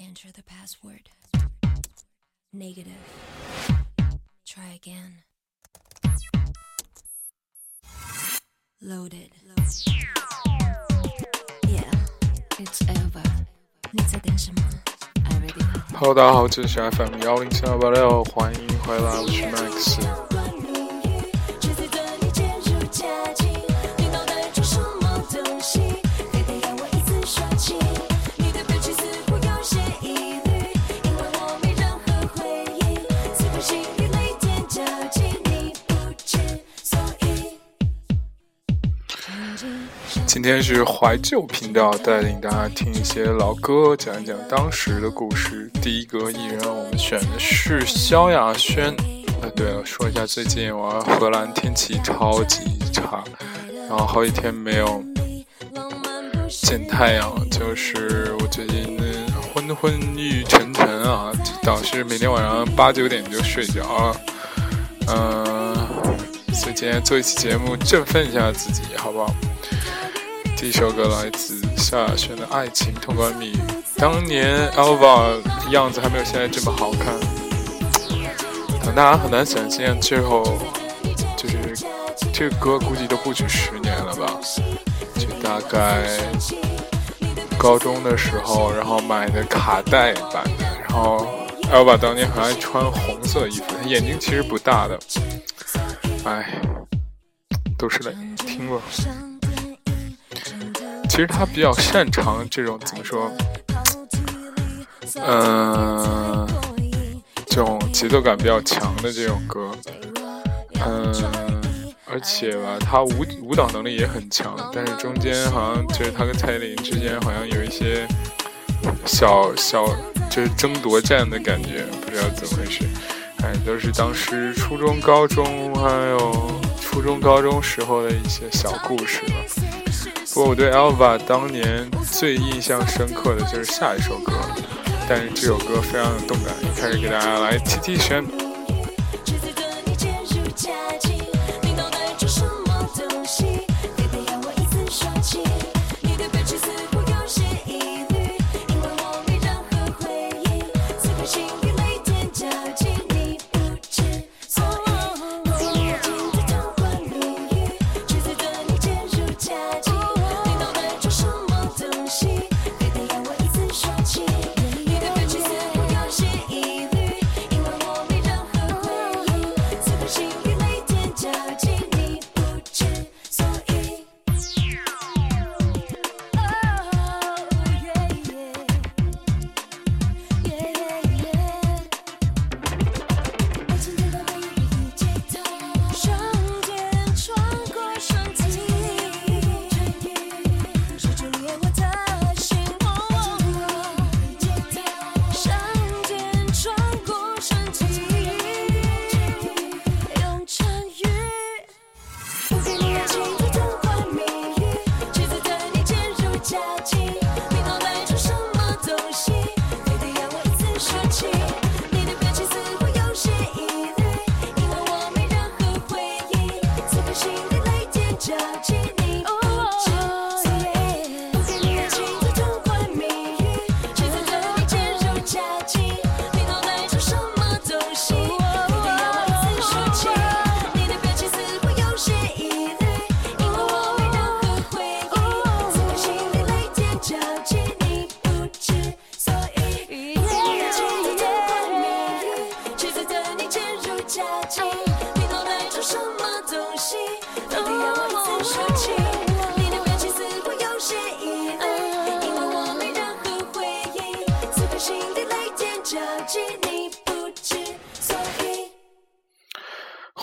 Enter the password. Negative. Try again. Loaded. Yeah, it's over. 你在等什么？I ready. Hello，大家好，这里是 FM 幺零七二八六，欢迎回来，我是 Max。 今天是怀旧频道，带领大家听一些老歌，讲一讲当时的故事。第一个艺人，我们选的是萧亚轩。呃，对了，说一下最近我荷兰天气超级差，然后好几天没有见太阳，就是我最近昏昏欲沉沉啊，导致每天晚上八九点就睡着了。嗯、所以今天做一期节目振奋一下自己，好不好？第一首歌来自萧亚轩的《爱情通关密语》。当年 Elva 样子还没有现在这么好看，可能大家很难想象，最后就是这个歌估计都不止十年了吧，就大概高中的时候，然后买的卡带版的，然后 Elva 当年很爱穿红色衣服，她眼睛其实不大的，哎，都是泪，听过。其实他比较擅长这种怎么说，嗯、这种节奏感比较强的这种歌，嗯、而且吧，他舞舞蹈能力也很强，但是中间好像就是他跟蔡依林之间好像有一些小小就是争夺战的感觉，不知道怎么回事。哎，都是当时初中、高中还有初中、高中时候的一些小故事了。不过我对 Elva 当年最印象深刻的就是下一首歌，但是这首歌非常有动感，一开始给大家来提提神。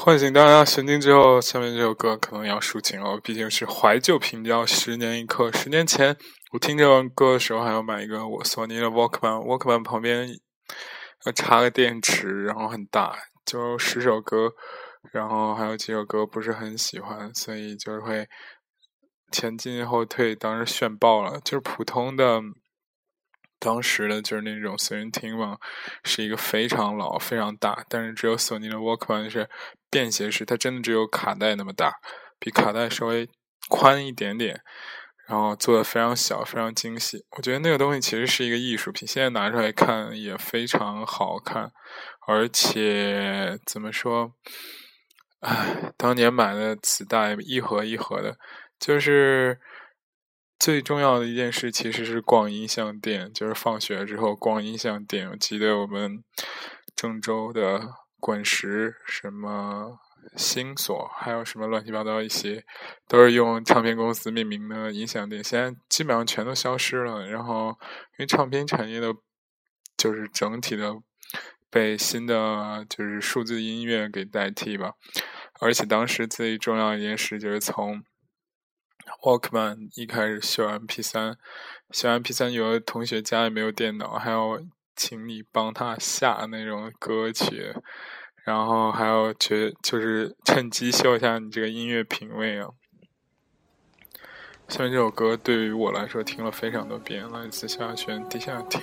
唤醒大家神经之后，下面这首歌可能要抒情了，毕竟是怀旧频道，十年一刻。十年前我听这首歌的时候，还要买一个我索尼的 Walkman，Walkman 旁边要插个电池，然后很大，就十首歌，然后还有几首歌不是很喜欢，所以就是会前进后退，当时炫爆了，就是普通的。当时的就是那种随身听嘛，是一个非常老、非常大，但是只有索尼的 Walkman 是便携式，它真的只有卡带那么大，比卡带稍微宽一点点。然后做的非常小，非常精细。我觉得那个东西其实是一个艺术品，现在拿出来看也非常好看，而且怎么说？唉，当年买的磁带一盒一盒的，就是最重要的一件事，其实是逛音像店。就是放学之后逛音像店，我记得我们郑州的滚石什么。星索还有什么乱七八糟一些，都是用唱片公司命名的音响店，现在基本上全都消失了。然后，因为唱片产业的，就是整体的被新的就是数字音乐给代替吧。而且当时最重要一件事就是从 Walkman 一开始修 MP 三，修 MP 三有的同学家里没有电脑，还有请你帮他下那种歌曲。然后还要觉，就是趁机秀一下你这个音乐品味啊。下面这首歌对于我来说听了非常多遍，来自萧亚轩《地下铁》，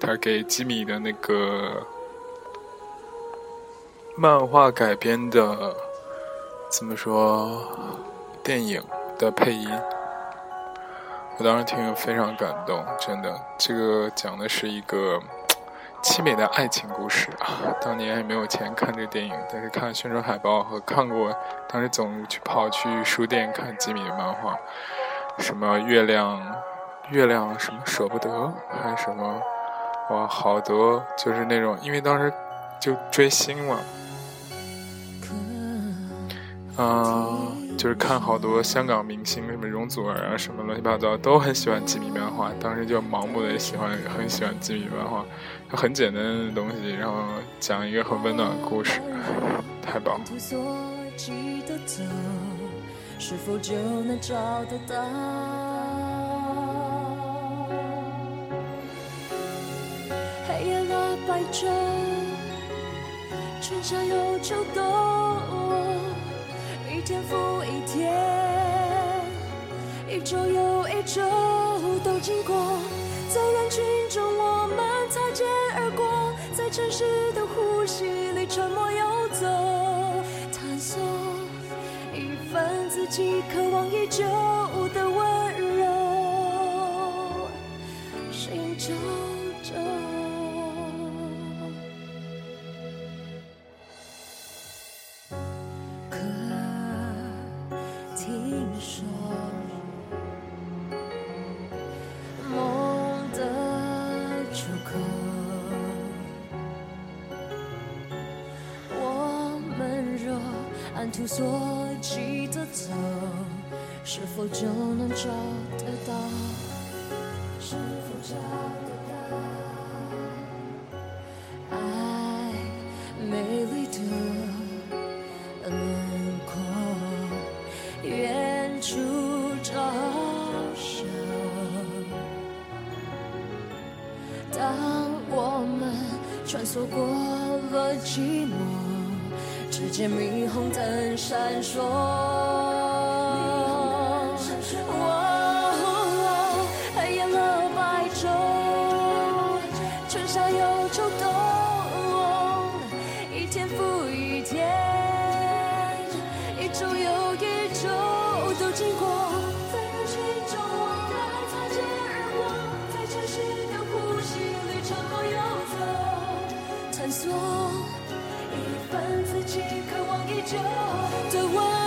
他给吉米的那个漫画改编的，怎么说，电影的配音，我当时听了非常感动，真的，这个讲的是一个。凄美的爱情故事啊！当年也没有钱看这个电影，但是看宣传海报和看过，当时总去跑去书店看吉米的漫画，什么月亮，月亮什么舍不得，还是什么，哇，好多就是那种，因为当时就追星嘛，啊。就是看好多香港明星，什么容祖儿啊，什么乱七八糟，都很喜欢吉米漫画。当时就盲目的喜欢，很喜欢吉米漫画。很简单的东西，然后讲一个很温暖的故事，太棒了。黑夜了，白昼，春夏又秋冬。一天复一天，一周又一周都经过，在人群中我们擦肩而过，在城市的呼吸里沉默游走，探索一份自己渴望已久的温柔，心中。图索记得走，是否就能找得到？是否找得到？爱美丽的轮廓，远处招手。当我们穿梭过了寂寞。世界霓虹灯闪烁，黑夜和白昼，春夏又秋冬，一天复一天，一周又一周都经过，在人群中我们擦肩而过，在城市的呼吸里沉默游走，探索。一份自己渴望已久的我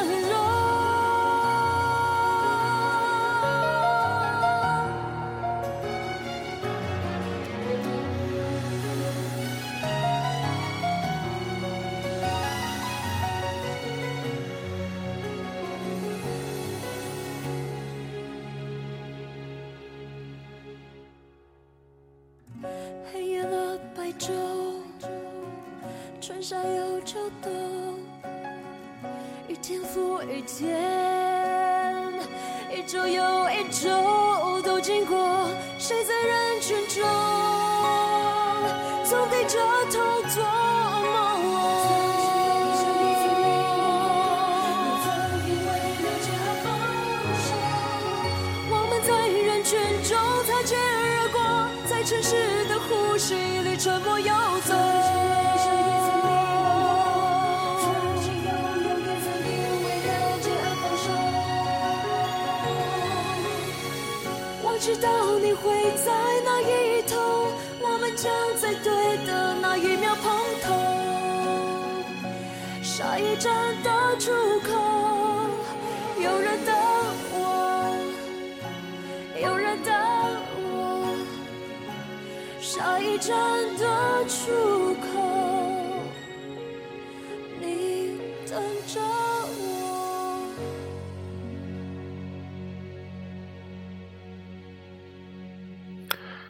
沉默游走。我知道你会在那一头，我们将在对的那一秒碰头。下一站的出口，站的出口，你等着我。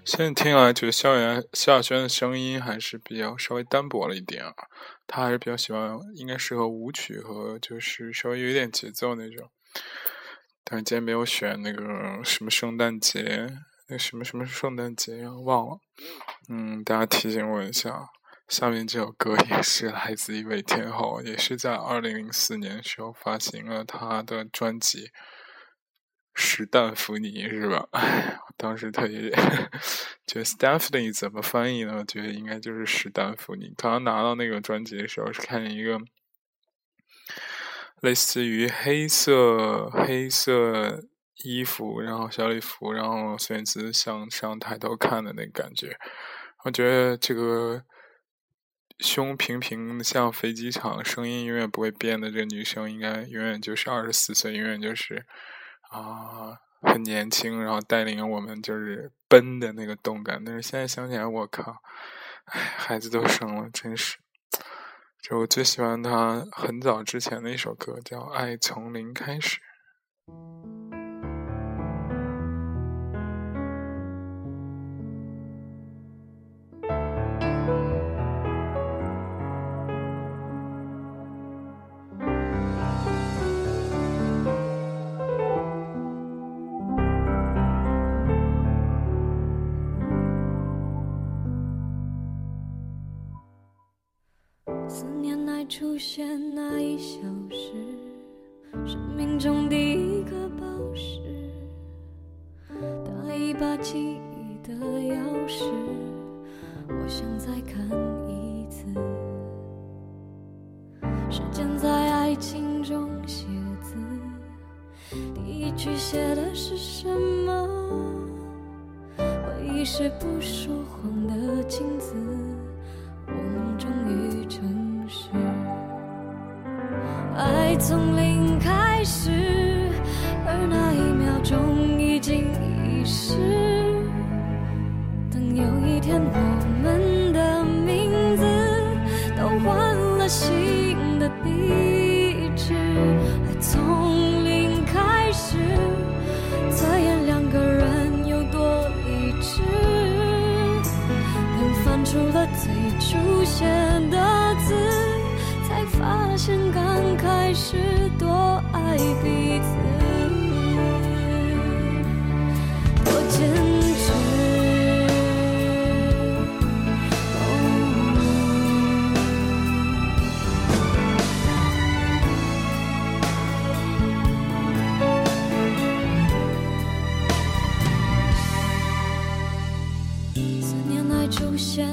现在听来，觉得萧亚萧亚轩的声音还是比较稍微单薄了一点啊。他还是比较喜欢，应该适合舞曲和就是稍微有一点节奏那种。但是今天没有选那个什么圣诞节，那什么什么圣诞节呀，忘了。嗯，大家提醒我一下。下面这首歌也是来自一位天后，也是在二零零四年时候发行了她的专辑。史丹福尼是吧？哎，我当时特别觉得 Stephanie 怎么翻译呢？我觉得应该就是史丹福尼。刚刚拿到那个专辑的时候，是看见一个类似于黑色黑色衣服，然后小礼服，然后孙燕姿向上抬头看的那个感觉。我觉得这个胸平平像飞机场，声音永远不会变的这个女生，应该永远就是二十四岁，永远就是。啊，很年轻，然后带领我们就是奔的那个动感。但是现在想起来，我靠，哎，孩子都生了，真是。就我最喜欢他很早之前的一首歌，叫《爱从零开始》。你是不说谎的镜子，我们终于诚实。爱从零开始，写的字，才发现刚。开始多爱彼此，多坚持。思念爱出现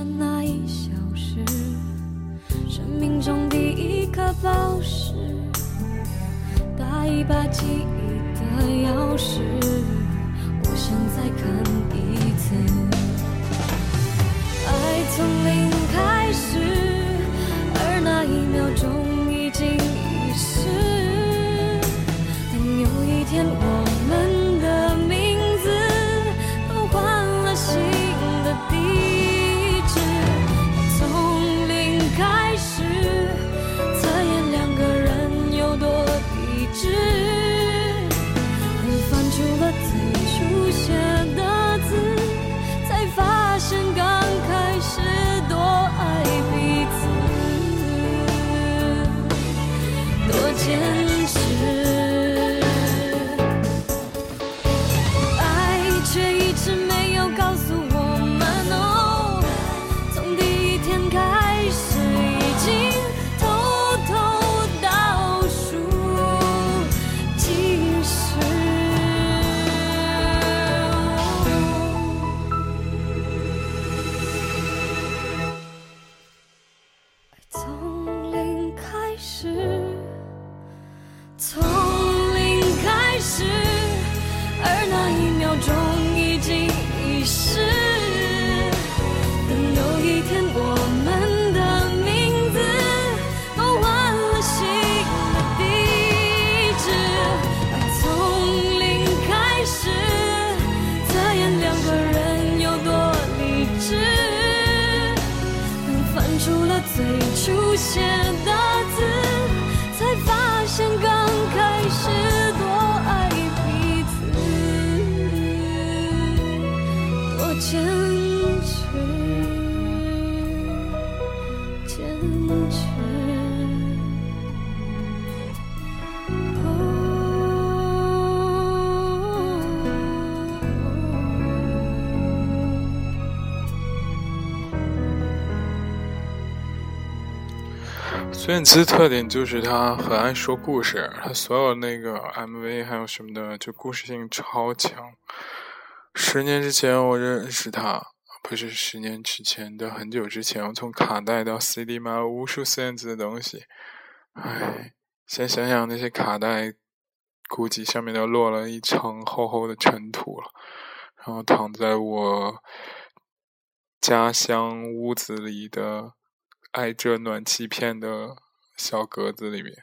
把记忆的钥匙，孙燕姿特点就是她很爱说故事，她所有那个 MV 还有什么的，就故事性超强。十年之前我认识她，不是十年之前的很久之前，我从卡带到 CD 买了无数孙燕姿的东西。唉，先想想那些卡带，估计上面都落了一层厚厚的尘土了，然后躺在我家乡屋子里的挨着暖气片的小格子里面。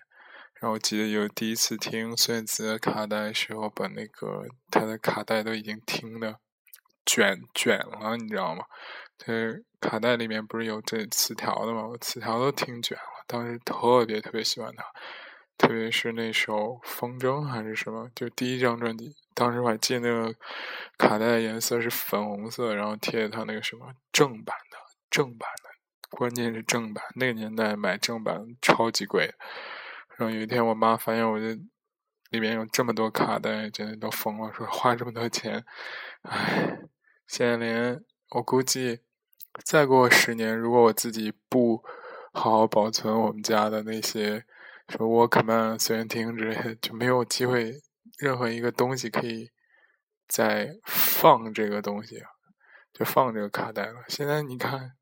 然后我记得有第一次听孙燕姿的卡带的时候，把那个她的卡带都已经听的卷卷了，你知道吗？这卡带里面不是有这词条的吗？我词条都听卷了，当时特别特别喜欢她，特别是那首《风筝》还是什么，就第一张专辑。当时我还记得那个卡带的颜色是粉红色，然后贴它那个什么正版的正版的，关键是正版。那个年代买正版超级贵。然后有一天我妈发现我这里面有这么多卡带，真的都疯了，说花这么多钱，唉，现在连我估计再过十年，如果我自己不好好保存我们家的那些什么 Walkman、随身听之类的，就没有机会任何一个东西可以再放这个东西，就放这个卡带了。现在你看。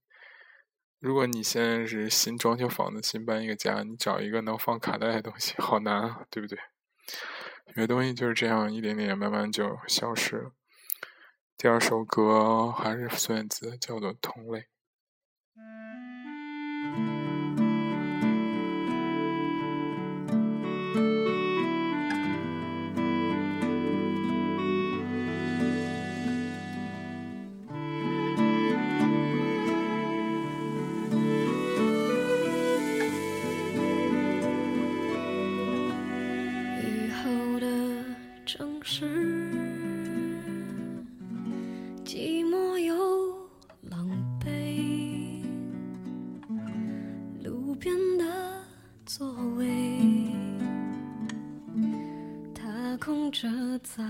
如果你现在是新装修房子、新搬一个家，你找一个能放卡带的东西，好难啊，对不对？有些东西就是这样，一点点慢慢就消失了。第二首歌还是孙燕姿，叫做《同类》。是，寂寞又狼狈。路边的座位，他空着在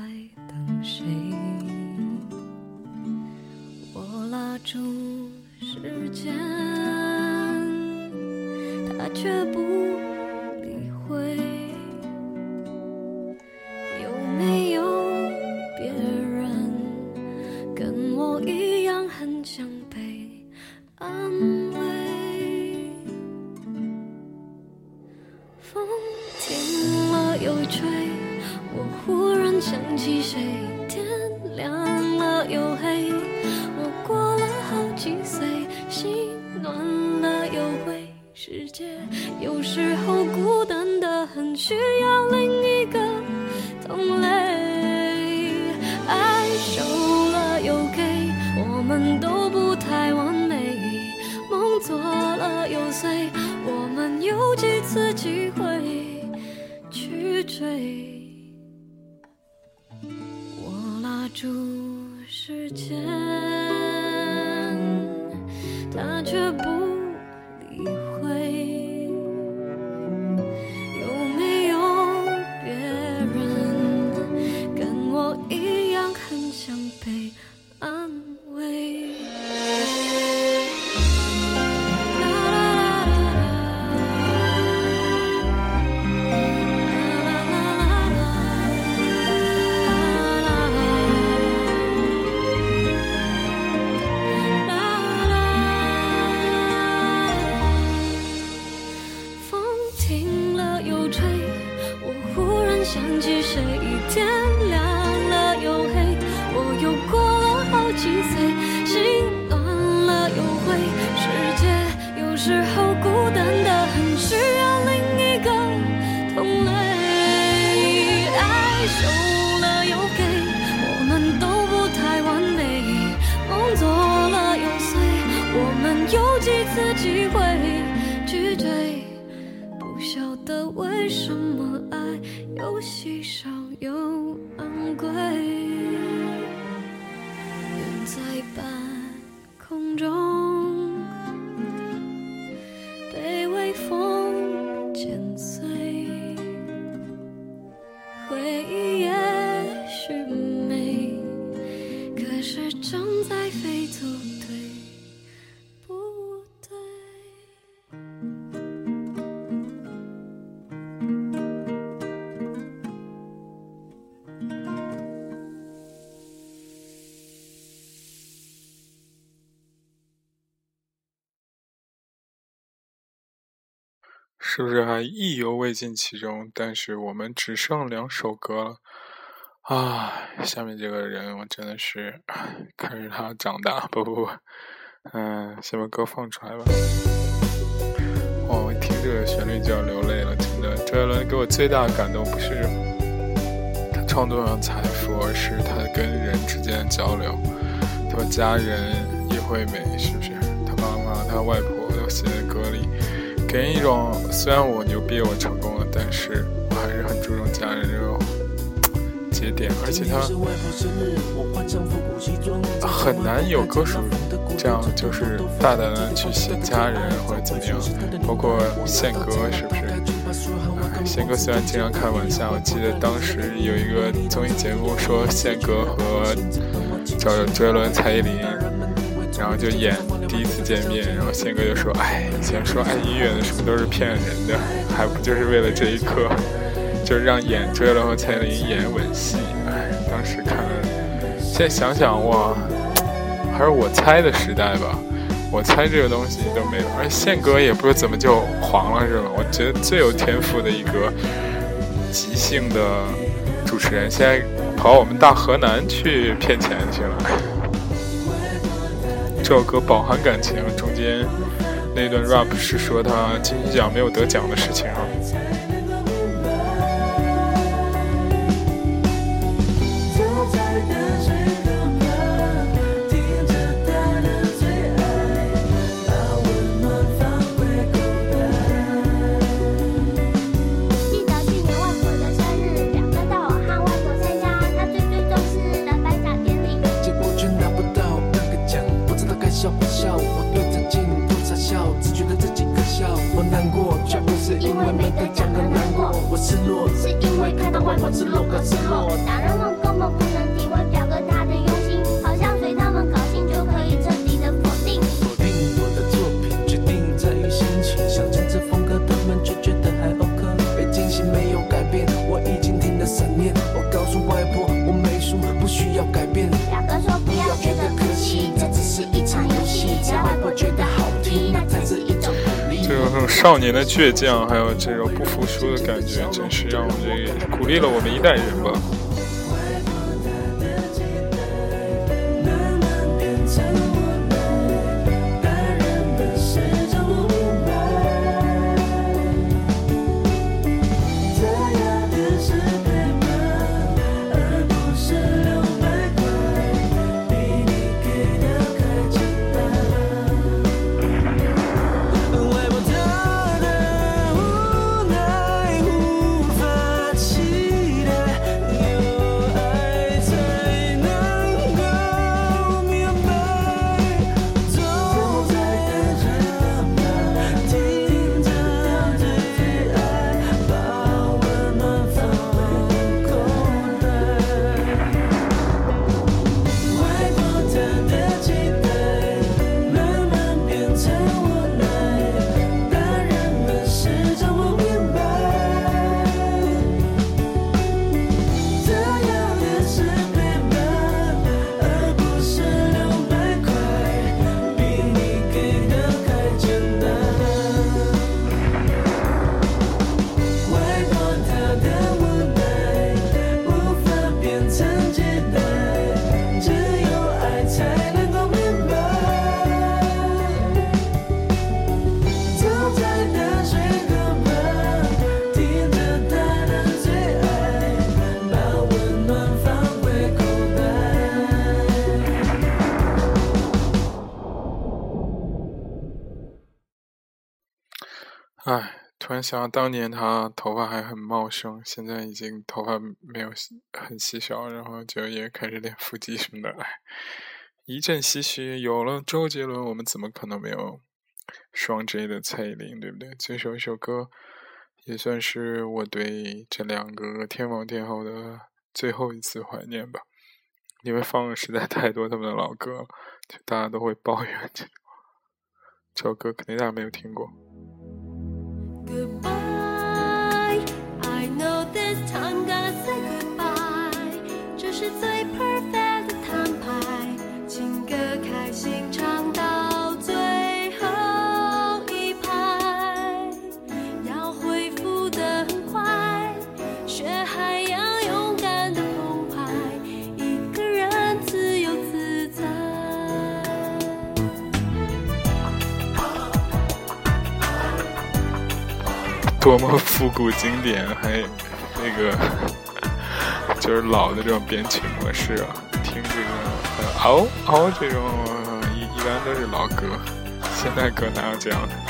等谁？我拉住时间，他却不住时间，他却收了又给，我们都不太完美，梦做了又碎，我们有几次机会去追，不晓得为什么爱又稀少又昂贵，是不是还意犹未尽其中？但是我们只剩两首歌了啊！下面这个人，我真的是看着他长大，不不不，嗯，先把歌放出来吧。哇，我一听这个旋律就要流泪了，真的。周杰伦给我最大的感动不是他创作上财富，而是他跟人之间的交流。他家人叶惠美是不是？他妈妈、他外婆都写在歌里。给人一种，虽然我牛逼，我成功了，但是我还是很注重家人这种节点，而且他很难有歌手这样就是大胆的去写家人或者怎么样，包括宪哥是不是？宪哥虽然经常开玩笑，我记得当时有一个综艺节目说宪哥和找周杰伦、蔡依林。然后就演第一次见面，然后宪哥就说：“哎，以前说爱音乐的什么都是骗人的，还不就是为了这一刻，就让演周杰伦和蔡依林演吻戏。”哎，当时看了，现在想想哇，还是我猜的时代吧，我猜这个东西都没有。而宪哥也不知道怎么就黄了是吧？我觉得最有天赋的一个即兴的主持人，现在跑我们大河南去骗钱去了。这首歌饱含感情，中间那段 rap 是说他金曲奖没有得奖的事情啊。为看到外婆赤裸可赤裸。大人们根本不能体会表哥他的用心，好像随他们高兴就可以彻底的否定。否定我的作品，决定在于心情。想坚持风格，他们却觉得还 OK。被惊喜没有改变，我已经听了三年。我告诉外婆，我没输，不需要改变。表哥说不要觉得可惜，这只是一场游戏，只要外婆觉得好听，那才是一种鼓励。这种少年的倔强，还有这种不说的感觉，真是让我这鼓励了我们一代人吧。想想当年他头发还很茂盛，现在已经头发没有很细小，然后就也开始练腹肌什么的。一阵唏嘘，有了周杰伦，我们怎么可能没有双 J 的蔡依林，对不对？这首一首歌也算是我对这两个天王天后的最后一次怀念吧。因为放了实在太多他们的老歌了，就大家都会抱怨。这首歌肯定大家没有听过。Goodbye, I know this time gonna say goodbye. goodbye，这是最 perfect。多么复古经典，还那个 就是老的这种编曲模式啊，听这个，呃，哦哦，这种一一般都是老歌，现代歌哪有这样的？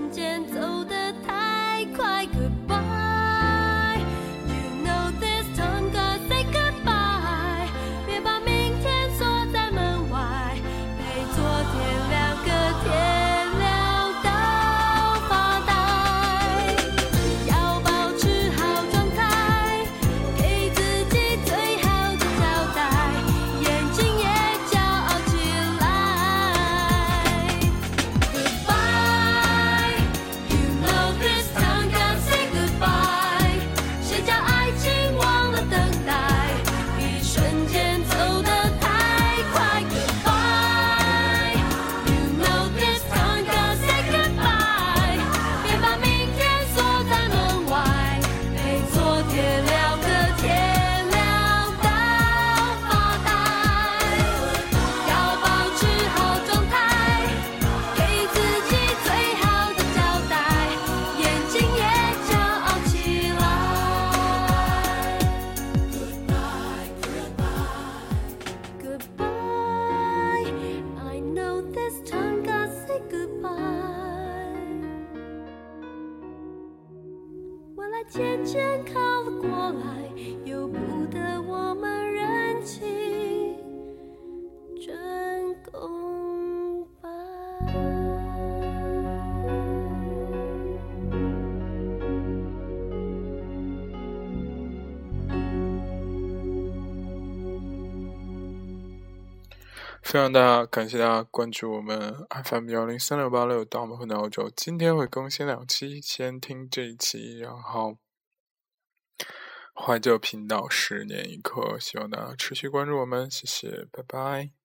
时间走得太快可非常大家感谢大家关注我们 FM 幺零三六八六盗梦混澳洲，今天会更新两期，先听这一期，然后怀旧频道十年一刻，希望大家持续关注我们，谢谢，拜拜。